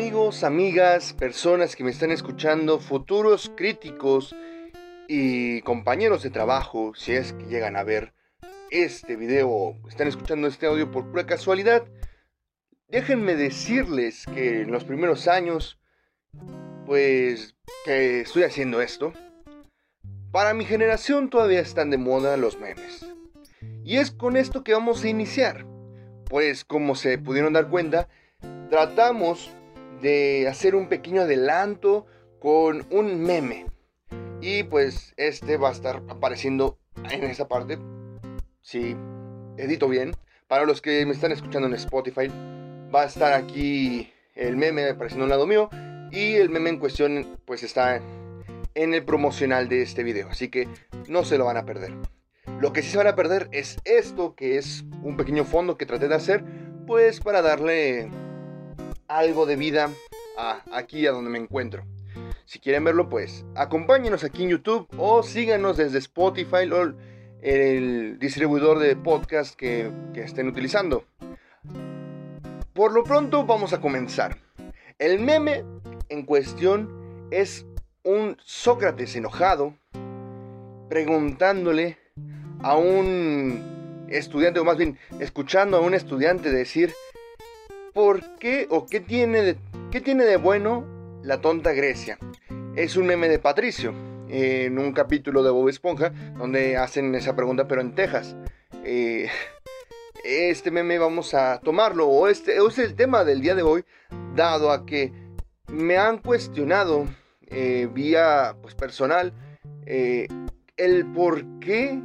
Amigos, amigas, personas que me están escuchando, futuros críticos y compañeros de trabajo, si es que llegan a ver este video están escuchando este audio por pura casualidad, déjenme decirles que en los primeros años, pues que estoy haciendo esto, para mi generación todavía están de moda los memes. Y es con esto que vamos a iniciar. Pues como se pudieron dar cuenta, tratamos de hacer un pequeño adelanto con un meme. Y pues este va a estar apareciendo en esa parte. Si edito bien. Para los que me están escuchando en Spotify, va a estar aquí el meme apareciendo a un lado mío. Y el meme en cuestión pues está en el promocional de este video. Así que no se lo van a perder. Lo que sí se van a perder es esto, que es un pequeño fondo que traté de hacer, pues para darle algo de vida aquí a donde me encuentro. Si quieren verlo, pues acompáñenos aquí en YouTube o síganos desde Spotify o el distribuidor de podcast que estén utilizando. Por lo pronto vamos a comenzar. El meme en cuestión es un Sócrates enojado preguntándole a un estudiante, o más bien escuchando a un estudiante decir, ¿por qué o qué tiene de, qué tiene de bueno la tonta Grecia? Es un meme de Patricio, en un capítulo de Bob Esponja, donde hacen esa pregunta, pero en Texas. Eh, este meme vamos a tomarlo, o este es el tema del día de hoy, dado a que me han cuestionado eh, vía pues, personal eh, el por qué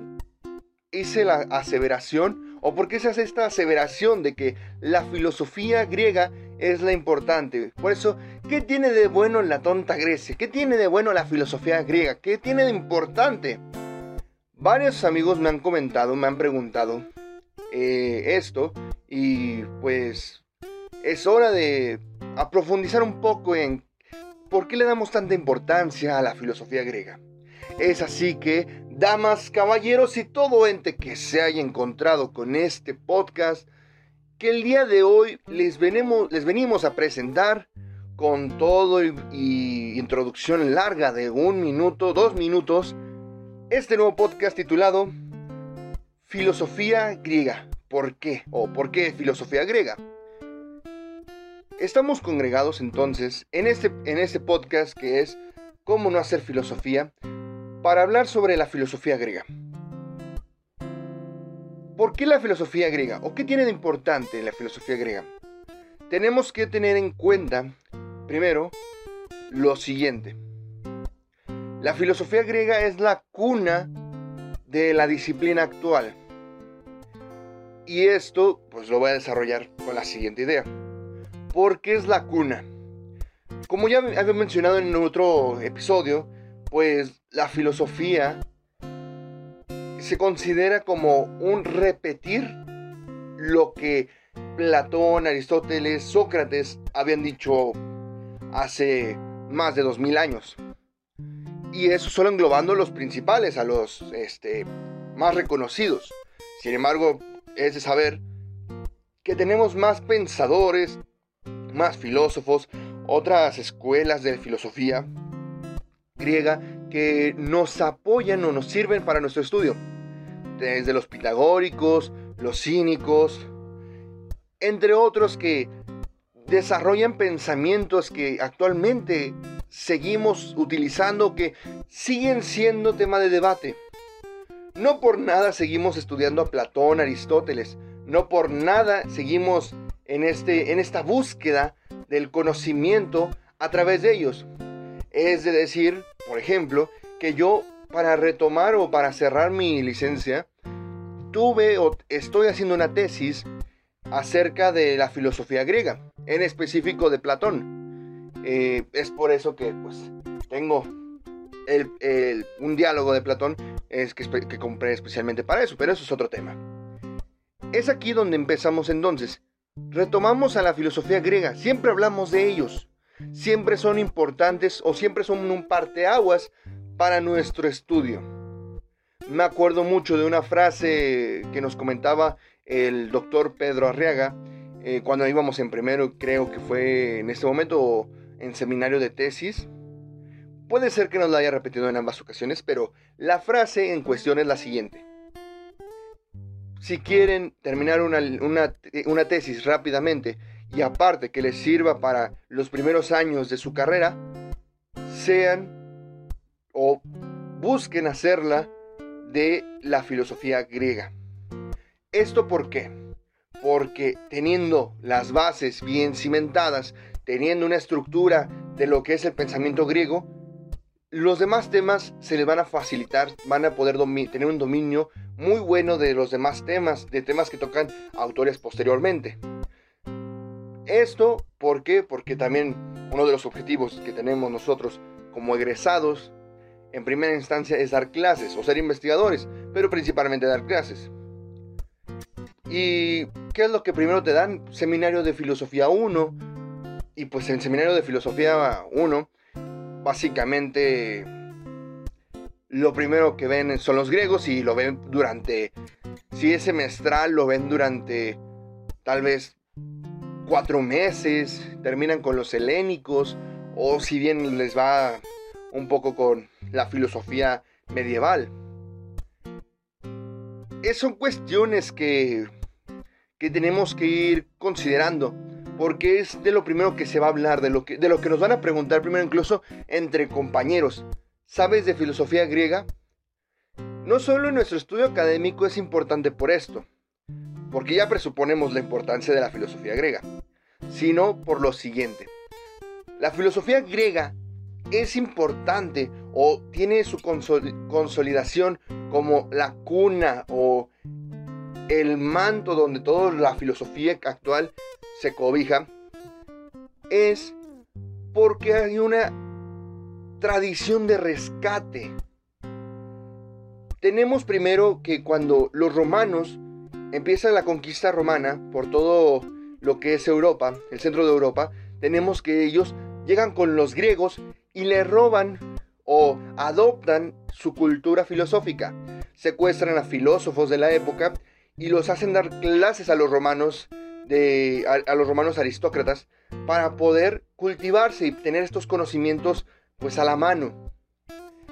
hice la aseveración o por qué se hace esta aseveración de que la filosofía griega es la importante. Por eso, ¿qué tiene de bueno la tonta Grecia? ¿Qué tiene de bueno la filosofía griega? ¿Qué tiene de importante? Varios amigos me han comentado, me han preguntado eh, esto y pues es hora de aprofundizar un poco en por qué le damos tanta importancia a la filosofía griega. Es así que, damas, caballeros y todo ente que se haya encontrado con este podcast, que el día de hoy les, venimos, les venimos a presentar con todo y, introducción larga de un minuto, dos minutos, este nuevo podcast titulado Filosofía griega. ¿Por qué? ¿O por qué filosofía griega? Estamos congregados entonces en este, en este podcast que es ¿Cómo no hacer filosofía? Para hablar sobre la filosofía griega. ¿Por qué la filosofía griega? ¿O qué tiene de importante la filosofía griega? Tenemos que tener en cuenta, primero, lo siguiente. La filosofía griega es la cuna de la disciplina actual. Y esto, pues lo voy a desarrollar con la siguiente idea. ¿Por qué es la cuna? Como ya había mencionado en otro episodio, pues la filosofía se considera como un repetir lo que Platón, Aristóteles, Sócrates habían dicho hace más de dos mil años. Y eso solo englobando los principales, a los este, más reconocidos. Sin embargo, es de saber que tenemos más pensadores, más filósofos, otras escuelas de filosofía griega que nos apoyan o nos sirven para nuestro estudio. Desde los pitagóricos, los cínicos, entre otros que desarrollan pensamientos que actualmente seguimos utilizando, que siguen siendo tema de debate. No por nada seguimos estudiando a Platón, Aristóteles, no por nada seguimos en, este, en esta búsqueda del conocimiento a través de ellos. Es de decir, por ejemplo, que yo para retomar o para cerrar mi licencia, tuve o estoy haciendo una tesis acerca de la filosofía griega, en específico de Platón. Eh, es por eso que pues tengo un diálogo de Platón es que, que compré especialmente para eso, pero eso es otro tema. Es aquí donde empezamos entonces. Retomamos a la filosofía griega, siempre hablamos de ellos siempre son importantes o siempre son un parteaguas para nuestro estudio. Me acuerdo mucho de una frase que nos comentaba el doctor Pedro Arriaga eh, cuando íbamos en primero, creo que fue en este momento en seminario de tesis. Puede ser que nos la haya repetido en ambas ocasiones, pero la frase en cuestión es la siguiente. Si quieren terminar una, una tesis rápidamente y aparte que les sirva para los primeros años de su carrera, sean o busquen hacerla de la filosofía griega. ¿Esto por qué? Porque teniendo las bases bien cimentadas, teniendo una estructura de lo que es el pensamiento griego, los demás temas se les van a facilitar, van a poder tener un dominio muy bueno de los demás temas, de temas que tocan autores posteriormente. Esto, ¿por qué? Porque también uno de los objetivos que tenemos nosotros como egresados, en primera instancia, es dar clases o ser investigadores, pero principalmente dar clases. ¿Y qué es lo que primero te dan? Seminario de Filosofía 1. Y pues en Seminario de Filosofía 1, básicamente lo primero que ven son los griegos y lo ven durante, si es semestral, lo ven durante tal vez cuatro meses, terminan con los helénicos, o si bien les va un poco con la filosofía medieval. Es, son cuestiones que, que tenemos que ir considerando, porque es de lo primero que se va a hablar, de lo que, de que nos van a preguntar primero incluso entre compañeros. ¿Sabes de filosofía griega? No solo nuestro estudio académico es importante por esto, porque ya presuponemos la importancia de la filosofía griega, sino por lo siguiente. La filosofía griega es importante o tiene su consolidación como la cuna o el manto donde toda la filosofía actual se cobija, es porque hay una tradición de rescate. Tenemos primero que cuando los romanos empieza la conquista romana por todo lo que es Europa, el centro de Europa, tenemos que ellos llegan con los griegos y le roban o adoptan su cultura filosófica. Secuestran a filósofos de la época y los hacen dar clases a los romanos de a, los romanos aristócratas para poder cultivarse y tener estos conocimientos pues a la mano.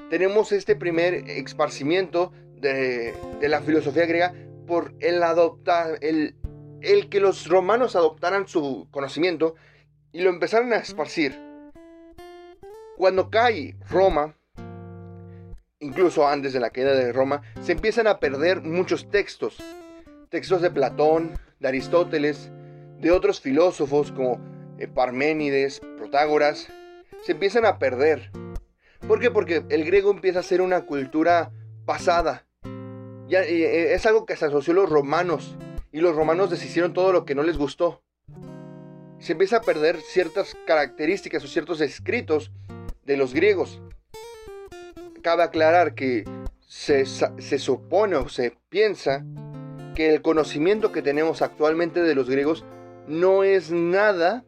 Tenemos este primer esparcimiento de, de la filosofía griega por el adoptar, el, el que los romanos adoptaran su conocimiento y lo empezaron a esparcir. Cuando cae Roma, incluso antes de la caída de Roma, se empiezan a perder muchos textos. Textos de Platón, de Aristóteles, de otros filósofos como eh, Parménides, Protágoras, se empiezan a perder. ¿Por qué? Porque el griego empieza a ser una cultura pasada, eh, es algo que se asoció a los romanos y los romanos deshicieron todo lo que no les gustó. Se empieza a perder ciertas características o ciertos escritos de los griegos. Cabe aclarar que se, se supone o se piensa que el conocimiento que tenemos actualmente de los griegos no es nada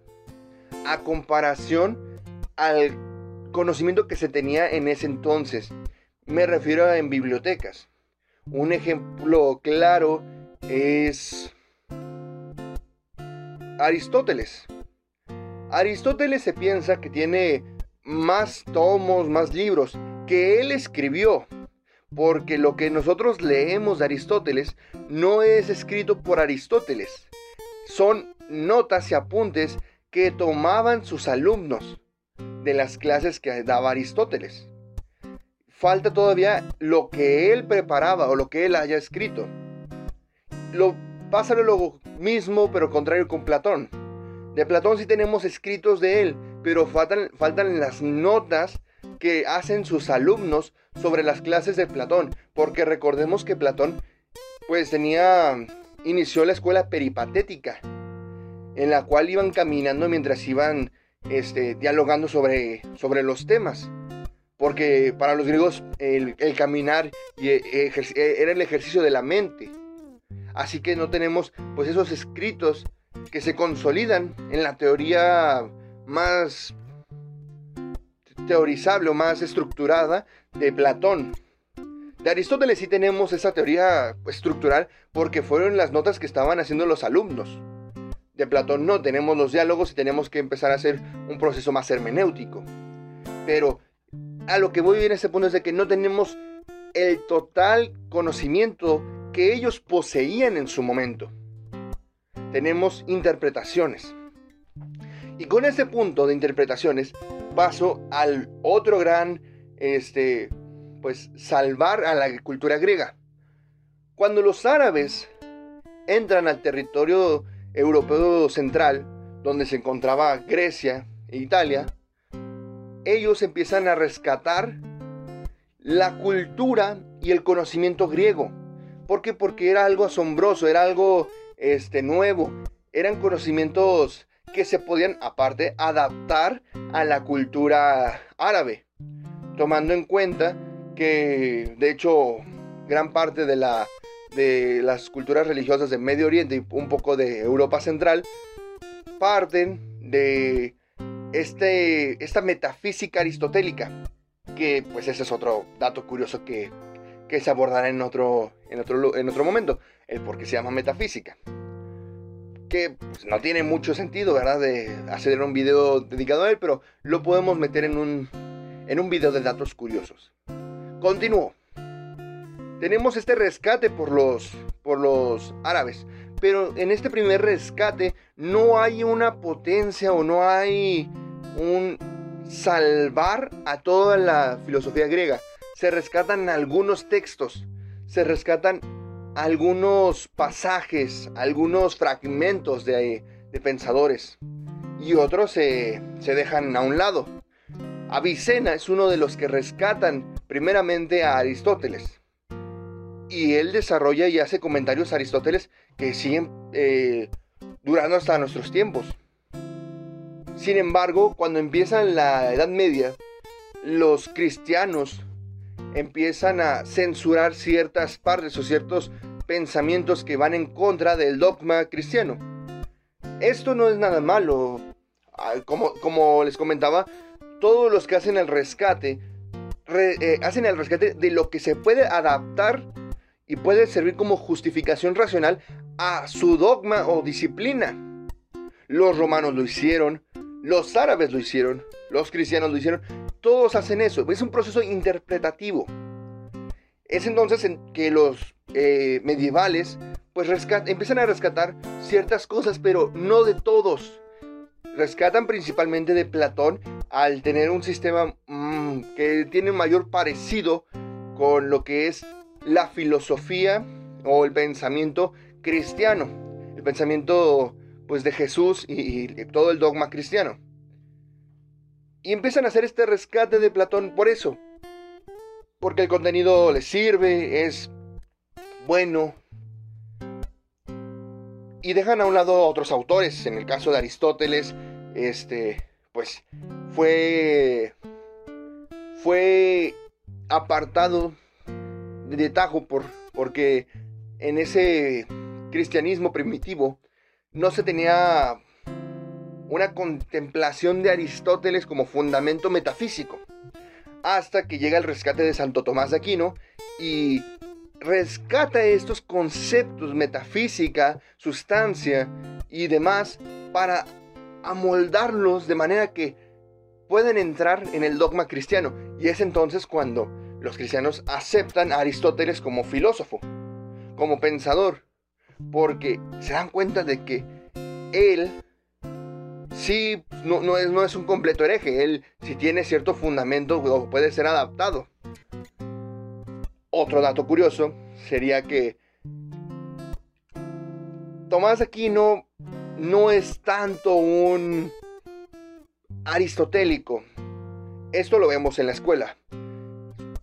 a comparación al conocimiento que se tenía en ese entonces. Me refiero a en bibliotecas. Un ejemplo claro es Aristóteles. Aristóteles se piensa que tiene más tomos, más libros que él escribió, porque lo que nosotros leemos de Aristóteles no es escrito por Aristóteles, son notas y apuntes que tomaban sus alumnos de las clases que daba Aristóteles falta todavía lo que él preparaba o lo que él haya escrito. Lo pasa lo mismo pero contrario con Platón. De Platón sí tenemos escritos de él, pero faltan, faltan las notas que hacen sus alumnos sobre las clases de Platón, porque recordemos que Platón pues tenía inició la escuela peripatética, en la cual iban caminando mientras iban este, dialogando sobre, sobre los temas porque para los griegos el, caminar eh, eh, era el ejercicio de la mente. Así que no tenemos pues esos escritos que se consolidan en la teoría más teorizable o más estructurada de Platón. De Aristóteles sí tenemos esa teoría estructural porque fueron las notas que estaban haciendo los alumnos. de Platón no, tenemos los diálogos y tenemos que empezar a hacer un proceso más hermenéutico. Pero a lo que voy en ese punto es de que no tenemos el total conocimiento que ellos poseían en su momento. Tenemos interpretaciones. Y con ese punto de interpretaciones paso al otro gran, este, pues salvar a la cultura griega. Cuando los árabes entran al territorio europeo central, donde se encontraba Grecia e Italia, ellos empiezan a rescatar la cultura y el conocimiento griego. ¿Por qué? Porque era algo asombroso, era algo este, nuevo, eran conocimientos que se podían aparte adaptar a la cultura árabe, tomando en cuenta que de hecho gran parte de, la, de las culturas religiosas de Medio Oriente y un poco de Europa Central parten de este, esta metafísica aristotélica, que pues ese es otro dato curioso que, se abordará en otro, en, otro, en otro momento, el por qué se llama metafísica. Que pues, no tiene mucho sentido, ¿verdad? De hacer un video dedicado a él, pero lo podemos meter en un, en un video de datos curiosos. Continúo. Tenemos este rescate por los, por los árabes, pero en este primer rescate no hay una potencia o no hay un salvar a toda la filosofía griega. Se rescatan algunos textos, se rescatan algunos pasajes, algunos fragmentos de, pensadores y otros se, se dejan a un lado. Avicena es uno de los que rescatan primeramente a Aristóteles. Y él desarrolla y hace comentarios a Aristóteles que siguen eh, durando hasta nuestros tiempos. Sin embargo, cuando empieza la Edad Media, los cristianos empiezan a censurar ciertas partes o ciertos pensamientos que van en contra del dogma cristiano. Esto no es nada malo. Ah, como, como les comentaba, todos los que hacen el rescate, eh, hacen el rescate de lo que se puede adaptar y puede servir como justificación racional a su dogma o disciplina. Los romanos lo hicieron, los árabes lo hicieron, los cristianos lo hicieron, todos hacen eso, es un proceso interpretativo. Es entonces en que los eh, medievales pues empiezan a rescatar ciertas cosas, pero no de todos. Rescatan principalmente de Platón al tener un sistema mm, que tiene mayor parecido con lo que es la filosofía o el pensamiento cristiano, el pensamiento pues de Jesús y, todo el dogma cristiano. Y empiezan a hacer este rescate de Platón por eso. Porque el contenido les sirve, es bueno. Y dejan a un lado a otros autores. En el caso de Aristóteles, este, pues fue fue apartado de tajo por, porque en ese cristianismo primitivo no se tenía una contemplación de Aristóteles como fundamento metafísico, hasta que llega el rescate de Santo Tomás de Aquino y rescata estos conceptos, metafísica, sustancia y demás, para amoldarlos de manera que pueden entrar en el dogma cristiano. Y es entonces cuando los cristianos aceptan a Aristóteles como filósofo, como pensador, porque se dan cuenta de que él sí no, no, es, no es un completo hereje, él sí tiene cierto fundamento puede ser adaptado. Otro dato curioso sería que Tomás Aquino no es tanto un aristotélico. Esto lo vemos en la escuela.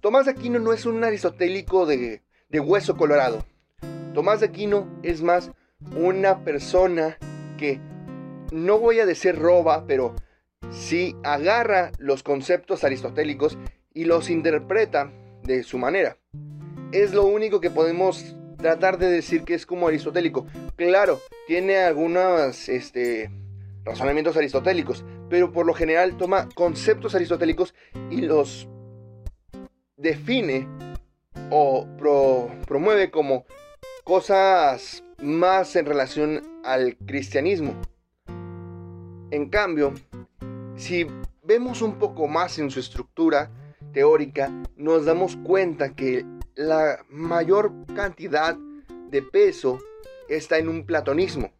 Tomás Aquino no es un aristotélico de, de hueso colorado. Tomás de Aquino es más una persona que no voy a decir roba, pero sí agarra los conceptos aristotélicos y los interpreta de su manera. Es lo único que podemos tratar de decir que es como aristotélico. Claro, tiene algunos este, razonamientos aristotélicos, pero por lo general toma conceptos aristotélicos y los define o promueve como cosas más en relación al cristianismo. En cambio, si vemos un poco más en su estructura teórica, nos damos cuenta que la mayor cantidad de peso está en un platonismo,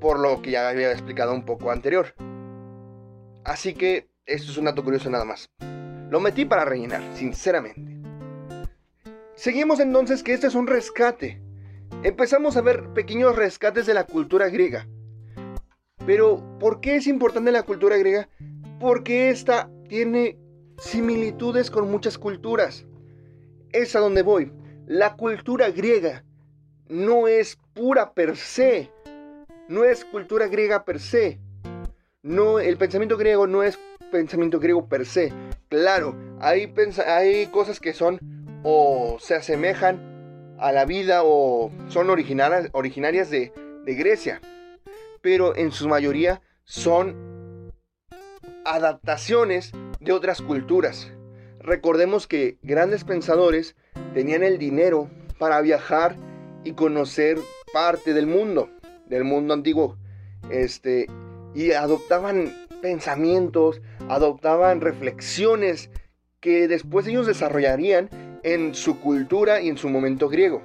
por lo que ya había explicado un poco anterior. Así que esto es un dato curioso nada más. Lo metí para rellenar, sinceramente. Seguimos entonces que este es un rescate. Empezamos a ver pequeños rescates de la cultura griega. Pero, ¿por qué es importante la cultura griega? Porque esta tiene similitudes con muchas culturas. Es a donde voy. La cultura griega no es pura per se. No es cultura griega per se. No, el pensamiento griego no es pensamiento griego per se. Claro, hay cosas que son o se asemejan a la vida o son originarias, originarias de, de Grecia. Pero en su mayoría son adaptaciones de otras culturas. Recordemos que grandes pensadores tenían el dinero para viajar y conocer parte del mundo, del mundo antiguo, este, y adoptaban pensamientos, adoptaban reflexiones que después ellos desarrollarían en su cultura y en su momento griego.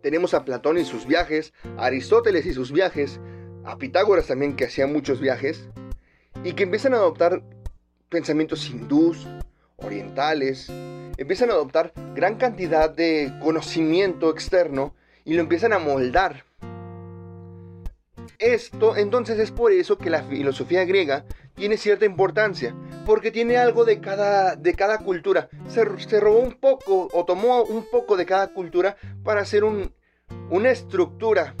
Tenemos a Platón y sus viajes, a Aristóteles y sus viajes, a Pitágoras también que hacía muchos viajes, y que empiezan a adoptar pensamientos hindús, orientales, empiezan a adoptar gran cantidad de conocimiento externo y lo empiezan a moldar. Esto entonces es por eso que la filosofía griega tiene cierta importancia, porque tiene algo de cada, de cada cultura. Se, se robó un poco o tomó un poco de cada cultura para hacer un, una estructura.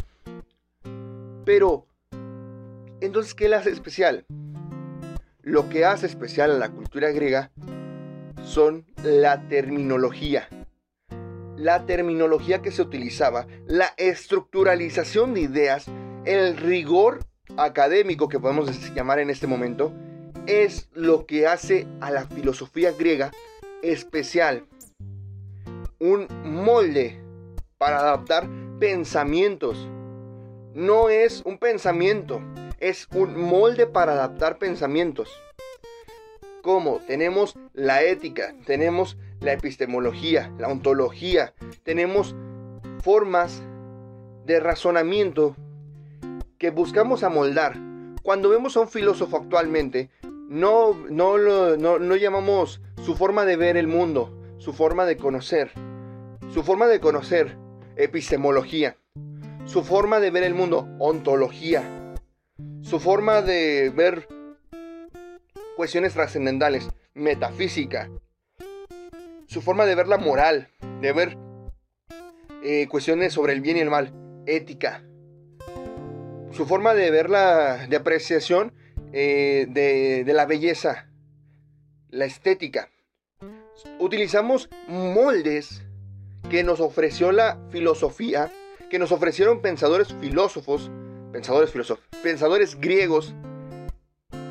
Pero, entonces, ¿qué le hace especial? Lo que hace especial a la cultura griega son la terminología. La terminología que se utilizaba, la estructuralización de ideas, el rigor académico que podemos llamar en este momento, es lo que hace a la filosofía griega especial. Un molde para adaptar pensamientos. No es un pensamiento, es un molde para adaptar pensamientos. Como tenemos la ética, tenemos la epistemología, la ontología, tenemos formas de razonamiento que buscamos amoldar. Cuando vemos a un filósofo actualmente, no, no, no llamamos su forma de ver el mundo, su forma de conocer. Su forma de conocer, epistemología. Su forma de ver el mundo, ontología su forma de ver cuestiones trascendentales, metafísica, su forma de ver la moral, de ver eh, cuestiones sobre el bien y el mal, ética, su forma de ver la de apreciación eh, de, de la belleza, la estética. Utilizamos moldes que nos ofreció la filosofía, que nos ofrecieron pensadores filósofos pensadores filósofos, pensadores griegos,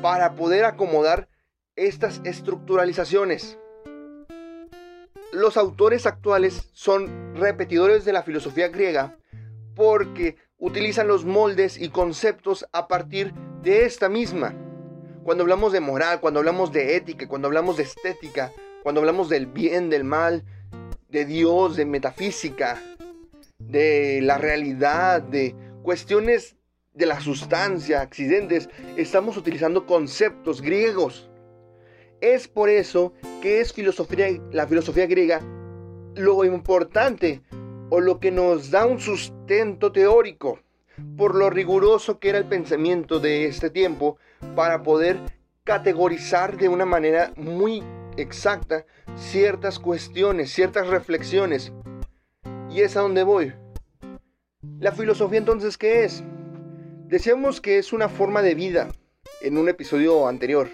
para poder acomodar estas estructuralizaciones. Los autores actuales son repetidores de la filosofía griega porque utilizan los moldes y conceptos a partir de esta misma. Cuando hablamos de moral, cuando hablamos de ética, cuando hablamos de estética, cuando hablamos del bien, del mal, de Dios, de metafísica, de la realidad, de cuestiones de la sustancia, accidentes, estamos utilizando conceptos griegos. Es por eso que es filosofía, la filosofía griega lo importante o lo que nos da un sustento teórico por lo riguroso que era el pensamiento de este tiempo para poder categorizar de una manera muy exacta ciertas cuestiones, ciertas reflexiones. Y es a donde voy. La filosofía entonces, ¿qué es? Decíamos que es una forma de vida en un episodio anterior.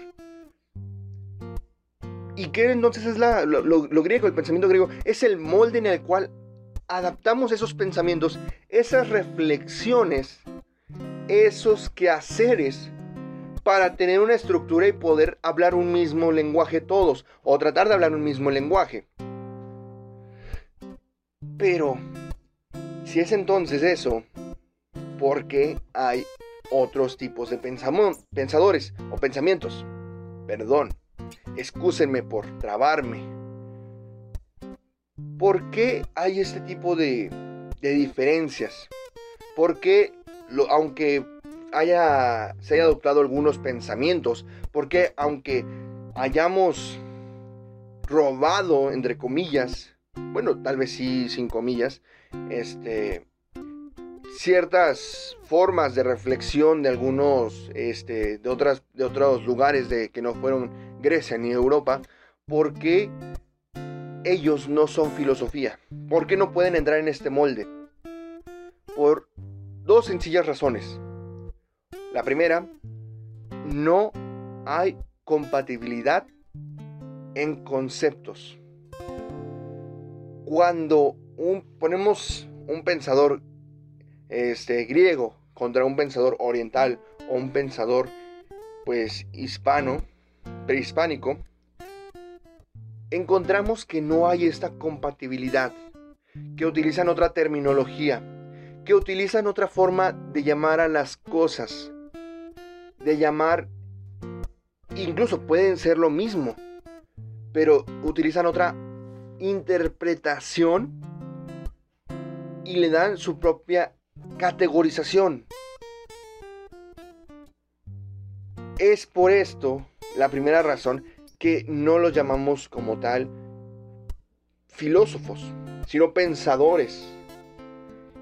¿Y qué entonces es la, lo, griego, el pensamiento griego? Es el molde en el cual adaptamos esos pensamientos, esas reflexiones, esos quehaceres para tener una estructura y poder hablar un mismo lenguaje todos, o tratar de hablar un mismo lenguaje. Pero, si es entonces eso, porque hay otros tipos de pensadores o pensamientos. Perdón, excúsenme por trabarme. ¿Por qué hay este tipo de, de diferencias? Porque aunque haya, se haya adoptado algunos pensamientos, porque aunque hayamos robado, entre comillas, bueno, tal vez sí, sin comillas, este, ciertas formas de reflexión de algunos, este, de, otras, de otros lugares de, que no fueron Grecia ni Europa, porque ellos no son filosofía? ¿Por qué no pueden entrar en este molde? Por dos sencillas razones. La primera, no hay compatibilidad en conceptos. Cuando ponemos un pensador este, griego contra un pensador oriental o un pensador pues hispano, prehispánico, encontramos que no hay esta compatibilidad, que utilizan otra terminología, que utilizan otra forma de llamar a las cosas, de llamar, incluso pueden ser lo mismo, pero utilizan otra interpretación y le dan su propia categorización. Es por esto la primera razón que no los llamamos como tal filósofos, sino pensadores,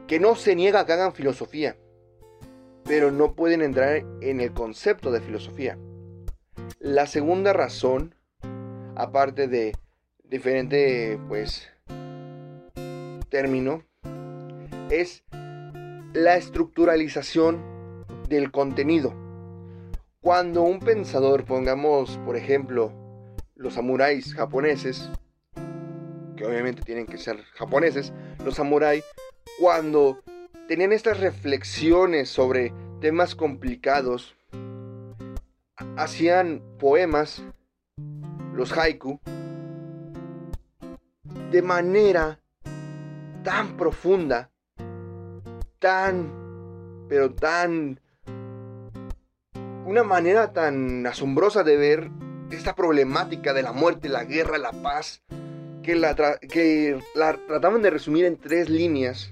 que no se niega a que hagan filosofía, pero no pueden entrar en el concepto de filosofía. La segunda razón, aparte de diferente pues término, es la estructuralización del contenido. Cuando un pensador, pongamos por ejemplo los samuráis japoneses, que obviamente tienen que ser japoneses, los samuráis, cuando tenían estas reflexiones sobre temas complicados, hacían poemas, los haiku, de manera tan profunda tan, pero tan... Una manera tan asombrosa de ver esta problemática de la muerte, la guerra, la paz, que la, que la trataban de resumir en tres líneas.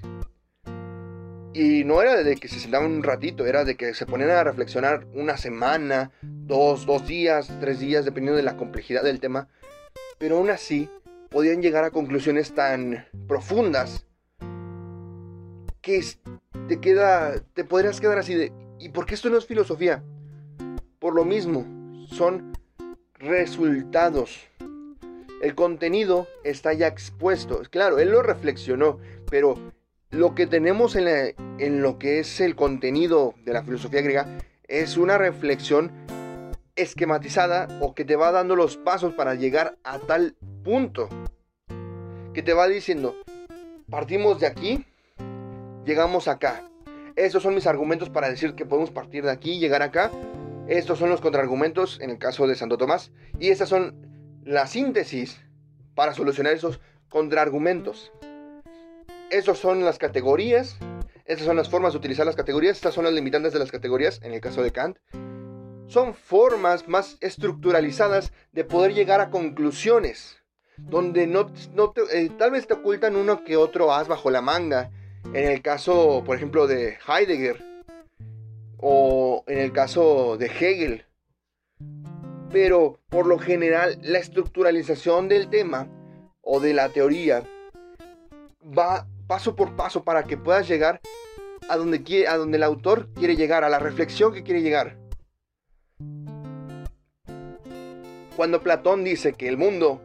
Y no era de que se sentaban un ratito, era de que se ponían a reflexionar una semana, dos, dos días, tres días, dependiendo de la complejidad del tema. Pero aún así, podían llegar a conclusiones tan profundas que te queda, te podrías quedar así de, ¿y por qué esto no es filosofía? Por lo mismo, son resultados. El contenido está ya expuesto. Claro, él lo reflexionó, pero lo que tenemos en, en lo que es el contenido de la filosofía griega es una reflexión esquematizada o que te va dando los pasos para llegar a tal punto. Que te va diciendo, partimos de aquí, llegamos acá. Estos son mis argumentos para decir que podemos partir de aquí y llegar acá. Estos son los contraargumentos en el caso de Santo Tomás. Y estas son la síntesis para solucionar esos contraargumentos. Estas son las categorías. Estas son las formas de utilizar las categorías. Estas son las limitantes de las categorías en el caso de Kant. Son formas más estructuralizadas de poder llegar a conclusiones. Donde no, eh, tal vez te ocultan uno que otro as bajo la manga en el caso, por ejemplo, de Heidegger o en el caso de Hegel. Pero por lo general la estructuralización del tema o de la teoría va paso por paso para que puedas llegar a donde, quiere, a donde el autor quiere llegar, a la reflexión que quiere llegar. Cuando Platón dice que el mundo,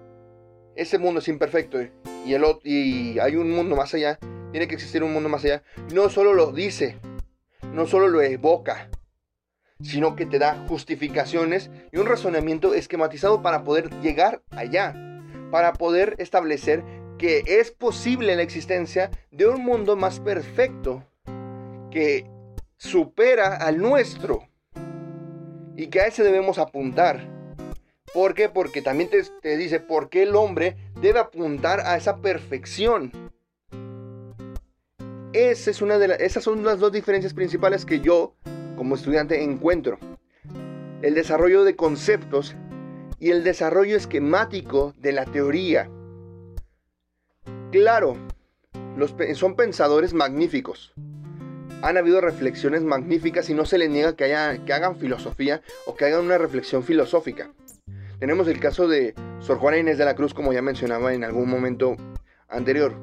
ese mundo es imperfecto y, el, y hay un mundo más allá, tiene que existir un mundo más allá, no solo lo dice, no solo lo evoca, sino que te da justificaciones y un razonamiento esquematizado para poder llegar allá, para poder establecer que es posible la existencia de un mundo más perfecto que supera al nuestro y que a ese debemos apuntar. ¿Por qué? Porque también te, dice por qué el hombre debe apuntar a esa perfección Esa es una de esas son las dos diferencias principales que yo, como estudiante, encuentro. El desarrollo de conceptos y el desarrollo esquemático de la teoría. Claro, son pensadores magníficos. Han habido reflexiones magníficas y no se les niega que, que hagan filosofía o que hagan una reflexión filosófica. Tenemos el caso de Sor Juana Inés de la Cruz, como ya mencionaba en algún momento anterior.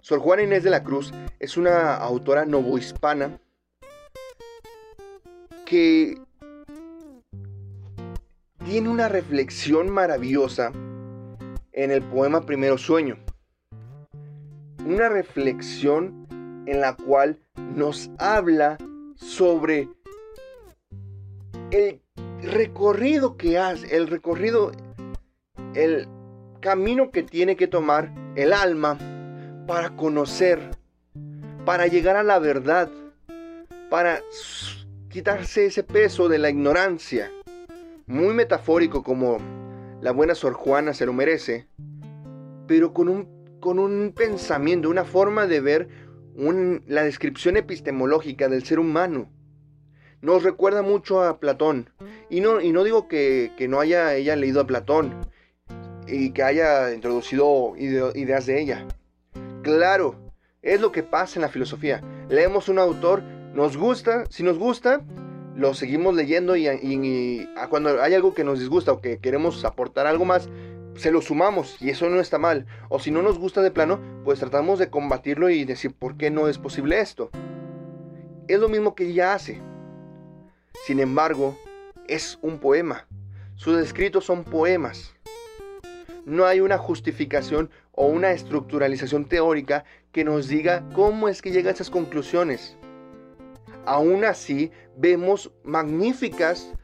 Sor Juana Inés de la Cruz es una autora novohispana que tiene una reflexión maravillosa en el poema Primero Sueño. Una reflexión en la cual nos habla sobre el recorrido que hace, el recorrido, el camino que tiene que tomar el alma para conocer, para llegar a la verdad, para quitarse ese peso de la ignorancia muy metafórico como la buena Sor Juana se lo merece, pero con un, con un pensamiento, una forma de ver la descripción epistemológica del ser humano. Nos recuerda mucho a Platón. Y no, y no digo que, no haya ella leído a Platón y que haya introducido ideas de ella. Claro, es lo que pasa en la filosofía. Leemos un autor, nos gusta, si nos gusta, lo seguimos leyendo y, cuando hay algo que nos disgusta o que queremos aportar algo más, se lo sumamos y eso no está mal. O si no nos gusta de plano, pues tratamos de combatirlo y decir por qué no es posible esto. Es lo mismo que ella hace. Sin embargo, es un poema. Sus escritos son poemas. No hay una justificación o una estructuralización teórica que nos diga cómo es que llega a esas conclusiones aún así vemos magníficas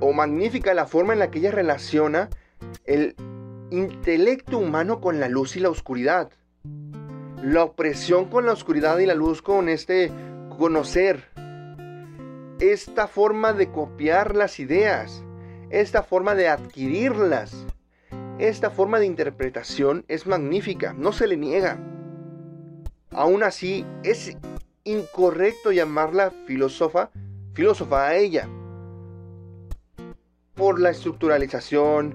o magnífica la forma en la que ella relaciona el intelecto humano con la luz y la oscuridad. La opresión con la oscuridad y la luz con este conocer. Esta forma de copiar las ideas. Esta forma de adquirirlas. Esta forma de interpretación es magnífica, no se le niega. Aún así, es incorrecto llamarla filósofa, filósofa a ella. Por la estructuralización,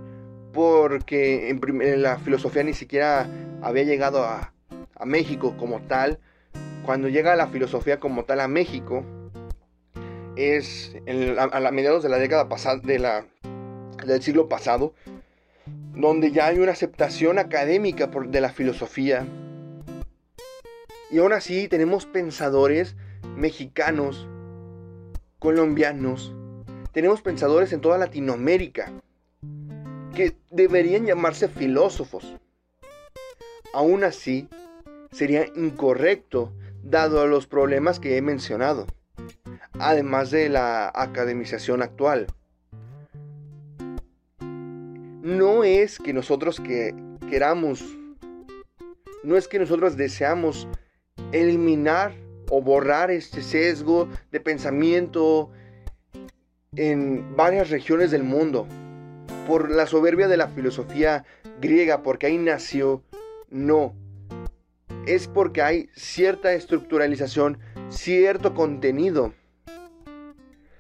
porque en, la filosofía ni siquiera había llegado a, México como tal. Cuando llega la filosofía como tal a México, es a, la mediados de la década pasada, del siglo pasado, donde ya hay una aceptación académica de la filosofía, y aún así tenemos pensadores mexicanos, colombianos, tenemos pensadores en toda Latinoamérica que deberían llamarse filósofos. Aún así, sería incorrecto dado a los problemas que he mencionado, además de la academización actual. No es que nosotros que queramos, no es que nosotros deseamos eliminar o borrar este sesgo de pensamiento en varias regiones del mundo por la soberbia de la filosofía griega, porque ahí nació, no. Es porque hay cierta estructuralización, cierto contenido,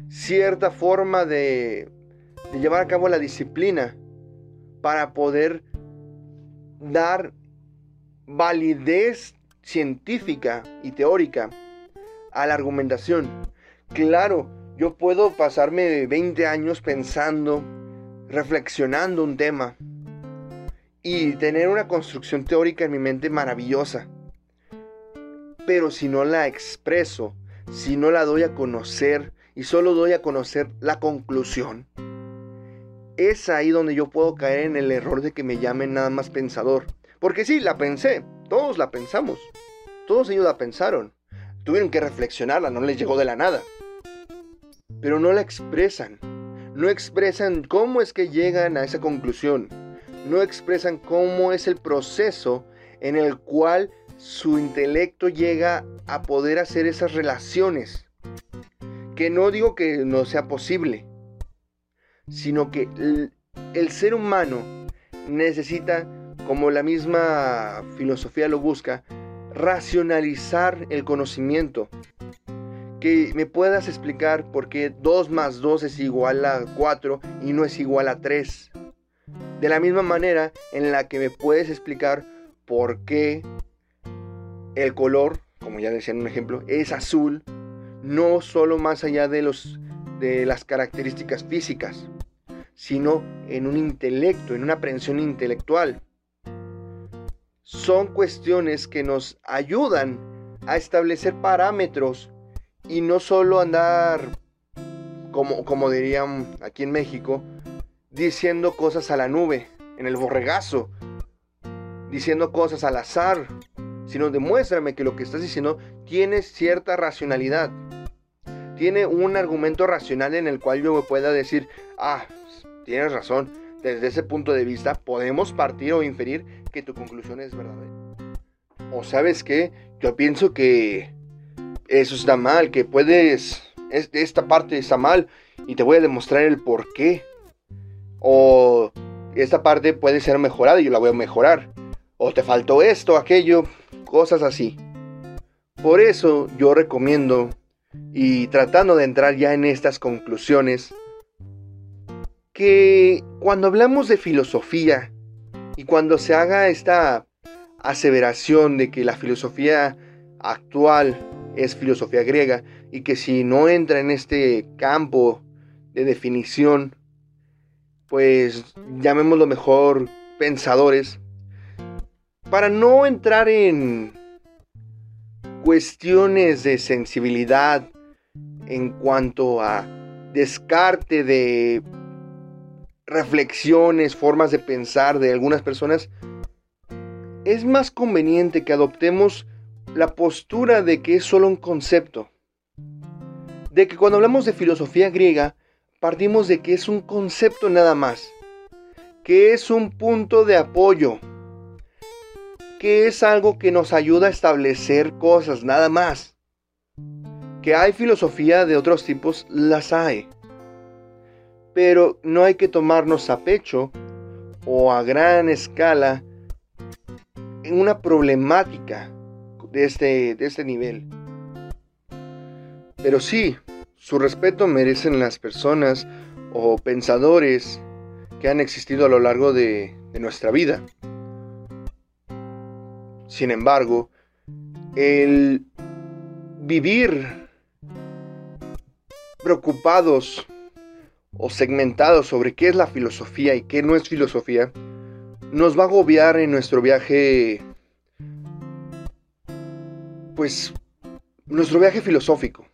cierta forma de, de llevar a cabo la disciplina para poder dar validez científica y teórica a la argumentación. Claro, yo puedo pasarme 20 años pensando, reflexionando un tema y tener una construcción teórica en mi mente maravillosa. Pero si no la expreso, si no la doy a conocer y solo doy a conocer la conclusión, es ahí donde yo puedo caer en el error de que me llamen nada más pensador. Porque sí, la pensé, todos la pensamos. Todos ellos la pensaron. Tuvieron que reflexionarla, no les llegó de la nada. Pero no la expresan. No expresan cómo es que llegan a esa conclusión. No expresan cómo es el proceso en el cual su intelecto llega a poder hacer esas relaciones. Que no digo que no sea posible, sino que el, el ser humano necesita como la misma filosofía lo busca, racionalizar el conocimiento. Que me puedas explicar por qué 2 más 2 es igual a 4 y no es igual a 3. De la misma manera en la que me puedes explicar por qué el color, como ya decía en un ejemplo, es azul, no solo más allá de, los, de las características físicas, sino en un intelecto, en una aprehensión intelectual. Son cuestiones que nos ayudan a establecer parámetros y no solo andar, como, como dirían aquí en México, diciendo cosas a la nube, en el borregazo, diciendo cosas al azar, sino demuéstrame que lo que estás diciendo tiene cierta racionalidad. Tiene un argumento racional en el cual yo me pueda decir, ah, tienes razón, desde ese punto de vista podemos partir o inferir que tu conclusión es verdadera. O sabes qué, yo pienso que eso está mal, que puedes, esta parte está mal y te voy a demostrar el por qué. O esta parte puede ser mejorada y yo la voy a mejorar. O te faltó esto, aquello, cosas así. Por eso yo recomiendo, y tratando de entrar ya en estas conclusiones, que cuando hablamos de filosofía y cuando se haga esta aseveración de que la filosofía actual es filosofía griega y que si no entra en este campo de definición, pues llamémoslo mejor pensadores, para no entrar en cuestiones de sensibilidad en cuanto a descarte de reflexiones, formas de pensar de algunas personas, es más conveniente que adoptemos la postura de que es solo un concepto. De que cuando hablamos de filosofía griega, partimos de que es un concepto nada más. Que es un punto de apoyo. Que es algo que nos ayuda a establecer cosas nada más. Que hay filosofía de otros tipos, las hay. Pero no hay que tomarnos a pecho o a gran escala en una problemática de este, de este nivel. Pero sí, su respeto merecen las personas o pensadores que han existido a lo largo de, de nuestra vida. Sin embargo, el vivir preocupados o segmentados sobre qué es la filosofía y qué no es filosofía, nos va a agobiar en nuestro viaje, pues, nuestro viaje filosófico.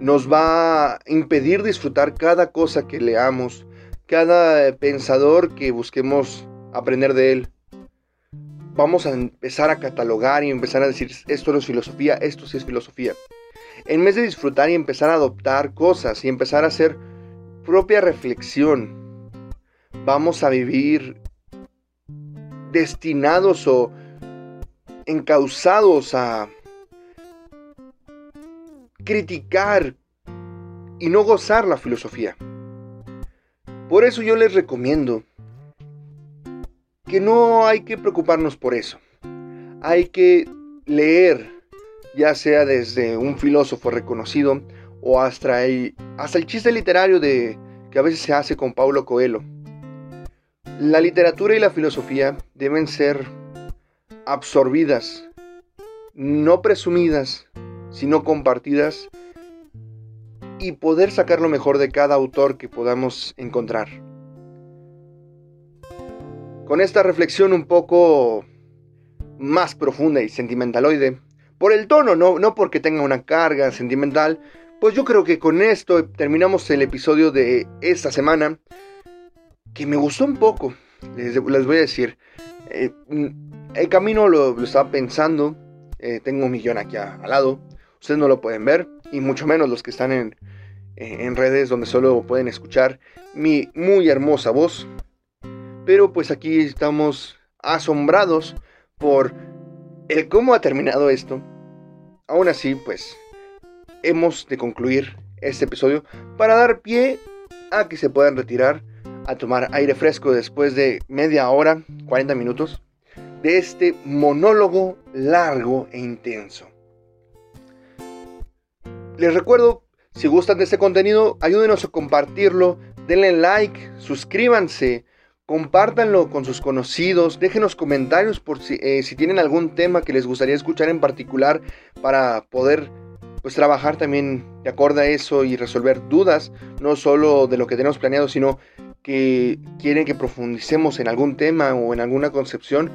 Nos va a impedir disfrutar cada cosa que leamos, cada pensador que busquemos aprender de él. Vamos a empezar a catalogar y empezar a decir, esto no es filosofía, esto sí es filosofía. En vez de disfrutar y empezar a adoptar cosas y empezar a hacer propia reflexión, vamos a vivir destinados o encausados a criticar y no gozar la filosofía. Por eso yo les recomiendo que no hay que preocuparnos por eso. Hay que leer, ya sea desde un filósofo reconocido o hasta el, hasta el chiste literario de, que a veces se hace con Paulo Coelho. La literatura y la filosofía deben ser absorbidas, no presumidas, sino compartidas y poder sacar lo mejor de cada autor que podamos encontrar. Con esta reflexión un poco más profunda y sentimentaloide, por el tono, no, no porque tenga una carga sentimental, pues yo creo que con esto terminamos el episodio de esta semana. Que me gustó un poco. Les, voy a decir. Eh, el camino lo, estaba pensando. Eh, tengo un millón aquí al lado. Ustedes no lo pueden ver. Y mucho menos los que están en, en redes donde solo pueden escuchar mi muy hermosa voz. Pero pues aquí estamos asombrados por el cómo ha terminado esto. Aún así, pues hemos de concluir este episodio para dar pie a que se puedan retirar a tomar aire fresco después de media hora, 40 minutos. de este monólogo largo e intenso. Les recuerdo, si gustan de este contenido, ayúdenos a compartirlo, denle like, suscríbanse, compártanlo con sus conocidos, déjenos comentarios por si, eh, si tienen algún tema que les gustaría escuchar en particular para poder pues trabajar también de acuerdo a eso y resolver dudas, no solo de lo que tenemos planeado, sino que quieren que profundicemos en algún tema o en alguna concepción,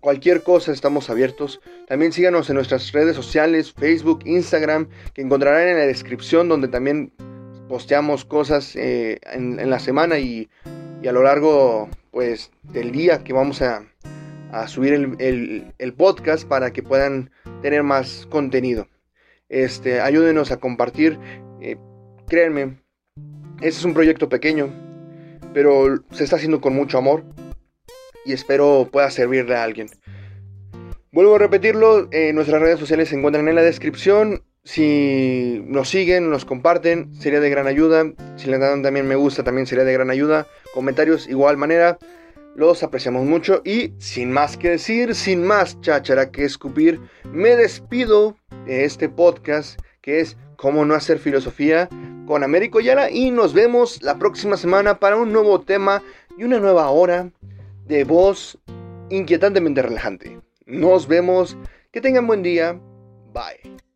cualquier cosa estamos abiertos. También síganos en nuestras redes sociales, Facebook, Instagram, que encontrarán en la descripción donde también posteamos cosas eh, en, la semana y, a lo largo pues del día que vamos a, subir el, podcast para que puedan tener más contenido. Este, ayúdenos a compartir. Eh, créanme, este es un proyecto pequeño, pero se está haciendo con mucho amor y espero pueda servirle a alguien. Vuelvo a repetirlo, eh, nuestras redes sociales se encuentran en la descripción. Si nos siguen, nos comparten, sería de gran ayuda. Si le dan también me gusta, también sería de gran ayuda. Comentarios, igual manera. Los apreciamos mucho y sin más que decir, sin más cháchara que escupir, me despido de este podcast que es Cómo no hacer filosofía con Américo Yara y nos vemos la próxima semana para un nuevo tema y una nueva hora de voz inquietantemente relajante. Nos vemos, que tengan buen día, bye.